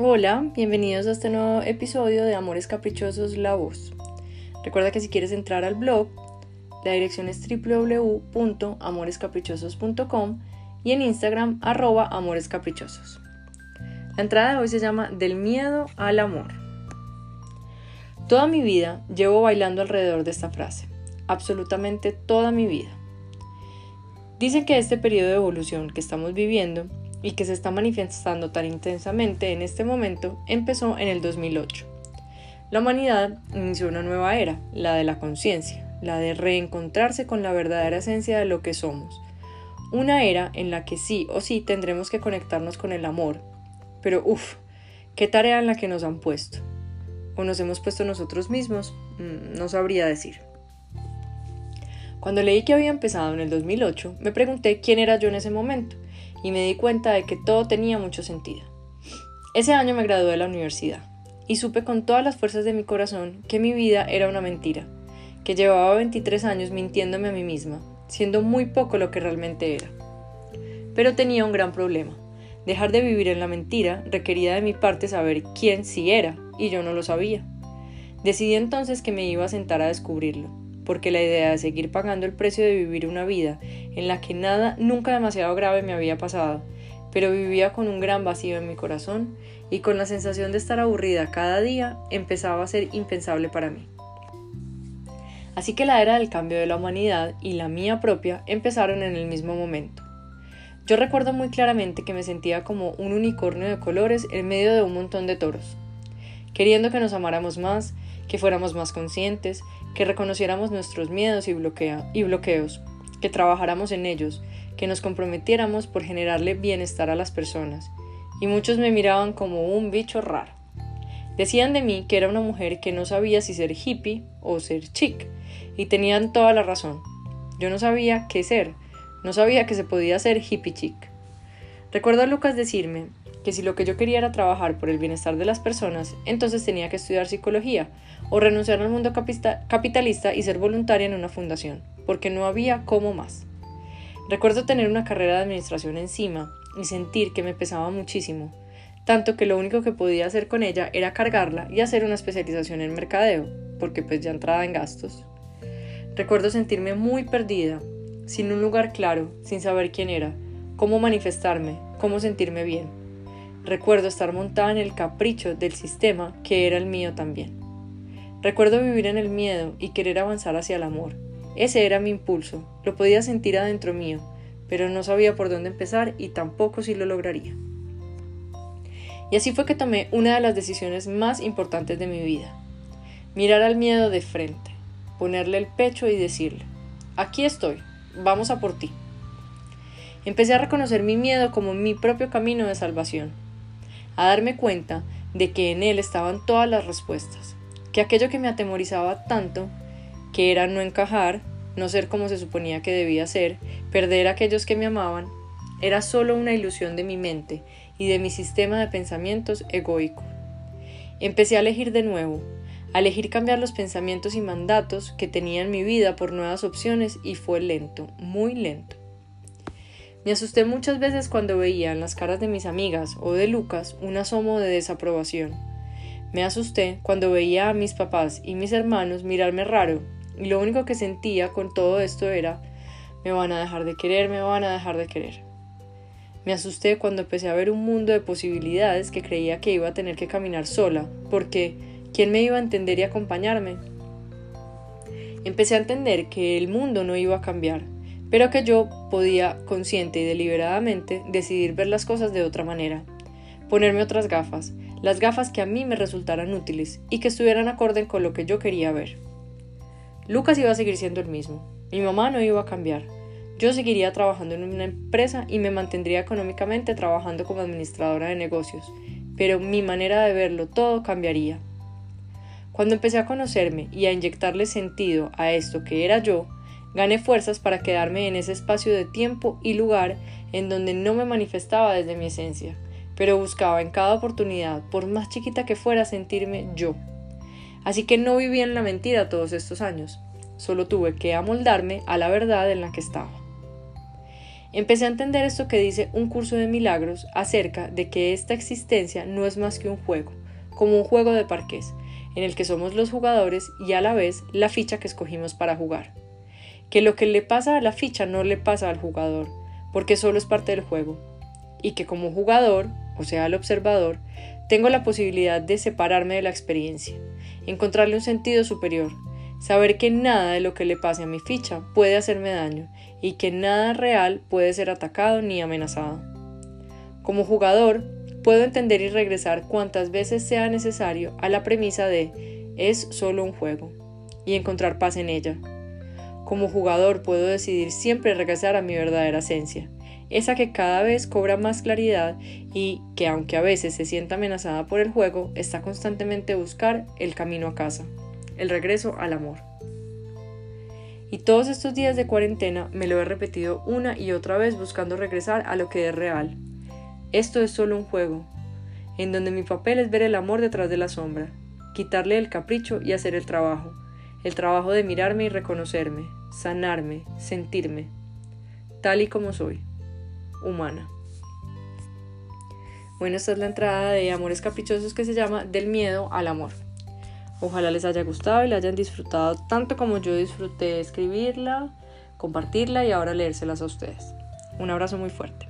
Hola, bienvenidos a este nuevo episodio de Amores Caprichosos La Voz. Recuerda que si quieres entrar al blog, la dirección es www.amorescaprichosos.com y en Instagram arroba amorescaprichosos. La entrada de hoy se llama Del miedo al amor. Toda mi vida llevo bailando alrededor de esta frase, absolutamente toda mi vida. Dicen que este periodo de evolución que estamos viviendo y que se está manifestando tan intensamente en este momento empezó en el 2008. La humanidad inició una nueva era, la de la conciencia, la de reencontrarse con la verdadera esencia de lo que somos. Una era en la que sí o sí tendremos que conectarnos con el amor. Pero uff, qué tarea en la que nos han puesto. ¿O nos hemos puesto nosotros mismos? Mm, no sabría decir. Cuando leí que había empezado en el 2008, me pregunté quién era yo en ese momento y me di cuenta de que todo tenía mucho sentido. Ese año me gradué de la universidad y supe con todas las fuerzas de mi corazón que mi vida era una mentira, que llevaba 23 años mintiéndome a mí misma, siendo muy poco lo que realmente era. Pero tenía un gran problema. Dejar de vivir en la mentira requería de mi parte saber quién sí era, y yo no lo sabía. Decidí entonces que me iba a sentar a descubrirlo porque la idea de seguir pagando el precio de vivir una vida en la que nada nunca demasiado grave me había pasado, pero vivía con un gran vacío en mi corazón y con la sensación de estar aburrida cada día empezaba a ser impensable para mí. Así que la era del cambio de la humanidad y la mía propia empezaron en el mismo momento. Yo recuerdo muy claramente que me sentía como un unicornio de colores en medio de un montón de toros, queriendo que nos amáramos más, que fuéramos más conscientes, que reconociéramos nuestros miedos y, bloqueos, que trabajáramos en ellos, que nos comprometiéramos por generarle bienestar a las personas. Y muchos me miraban como un bicho raro. Decían de mí que era una mujer que no sabía si ser hippie o ser chic, y tenían toda la razón. Yo no sabía qué ser, no sabía que se podía ser hippie chic. Recuerdo a Lucas decirme que si lo que yo quería era trabajar por el bienestar de las personas, entonces tenía que estudiar psicología o renunciar al mundo capitalista y ser voluntaria en una fundación, porque no había cómo más. Recuerdo tener una carrera de administración encima y sentir que me pesaba muchísimo, tanto que lo único que podía hacer con ella era cargarla y hacer una especialización en mercadeo, porque pues ya entraba en gastos. Recuerdo sentirme muy perdida, sin un lugar claro, sin saber quién era, cómo manifestarme, cómo sentirme bien. Recuerdo estar montada en el capricho del sistema que era el mío también. Recuerdo vivir en el miedo y querer avanzar hacia el amor. Ese era mi impulso, lo podía sentir adentro mío, pero no sabía por dónde empezar y tampoco si lo lograría. Y así fue que tomé una de las decisiones más importantes de mi vida. Mirar al miedo de frente, ponerle el pecho y decirle, aquí estoy, vamos a por ti. Empecé a reconocer mi miedo como mi propio camino de salvación a darme cuenta de que en él estaban todas las respuestas, que aquello que me atemorizaba tanto, que era no encajar, no ser como se suponía que debía ser, perder a aquellos que me amaban, era solo una ilusión de mi mente y de mi sistema de pensamientos egoico. Empecé a elegir de nuevo, a elegir cambiar los pensamientos y mandatos que tenía en mi vida por nuevas opciones y fue lento, muy lento. Me asusté muchas veces cuando veía en las caras de mis amigas o de Lucas un asomo de desaprobación. Me asusté cuando veía a mis papás y mis hermanos mirarme raro y lo único que sentía con todo esto era me van a dejar de querer, me van a dejar de querer. Me asusté cuando empecé a ver un mundo de posibilidades que creía que iba a tener que caminar sola, porque ¿quién me iba a entender y acompañarme? Empecé a entender que el mundo no iba a cambiar, pero que yo podía consciente y deliberadamente decidir ver las cosas de otra manera, ponerme otras gafas, las gafas que a mí me resultaran útiles y que estuvieran acorde con lo que yo quería ver. Lucas iba a seguir siendo el mismo, mi mamá no iba a cambiar, yo seguiría trabajando en una empresa y me mantendría económicamente trabajando como administradora de negocios, pero mi manera de verlo todo cambiaría. Cuando empecé a conocerme y a inyectarle sentido a esto que era yo, Gané fuerzas para quedarme en ese espacio de tiempo y lugar en donde no me manifestaba desde mi esencia, pero buscaba en cada oportunidad, por más chiquita que fuera, sentirme yo. Así que no viví en la mentira todos estos años, solo tuve que amoldarme a la verdad en la que estaba. Empecé a entender esto que dice un curso de milagros acerca de que esta existencia no es más que un juego, como un juego de parqués, en el que somos los jugadores y a la vez la ficha que escogimos para jugar. Que lo que le pasa a la ficha no le pasa al jugador, porque solo es parte del juego. Y que como jugador, o sea, el observador, tengo la posibilidad de separarme de la experiencia, encontrarle un sentido superior, saber que nada de lo que le pase a mi ficha puede hacerme daño y que nada real puede ser atacado ni amenazado. Como jugador, puedo entender y regresar cuantas veces sea necesario a la premisa de es solo un juego y encontrar paz en ella. Como jugador puedo decidir siempre regresar a mi verdadera esencia, esa que cada vez cobra más claridad y que aunque a veces se sienta amenazada por el juego, está constantemente buscar el camino a casa, el regreso al amor. Y todos estos días de cuarentena me lo he repetido una y otra vez buscando regresar a lo que es real. Esto es solo un juego, en donde mi papel es ver el amor detrás de la sombra, quitarle el capricho y hacer el trabajo, el trabajo de mirarme y reconocerme, sanarme, sentirme, tal y como soy, humana. Bueno, esta es la entrada de Amores Caprichosos que se llama Del miedo al amor. Ojalá les haya gustado y la hayan disfrutado tanto como yo disfruté escribirla, compartirla y ahora leérselas a ustedes. Un abrazo muy fuerte.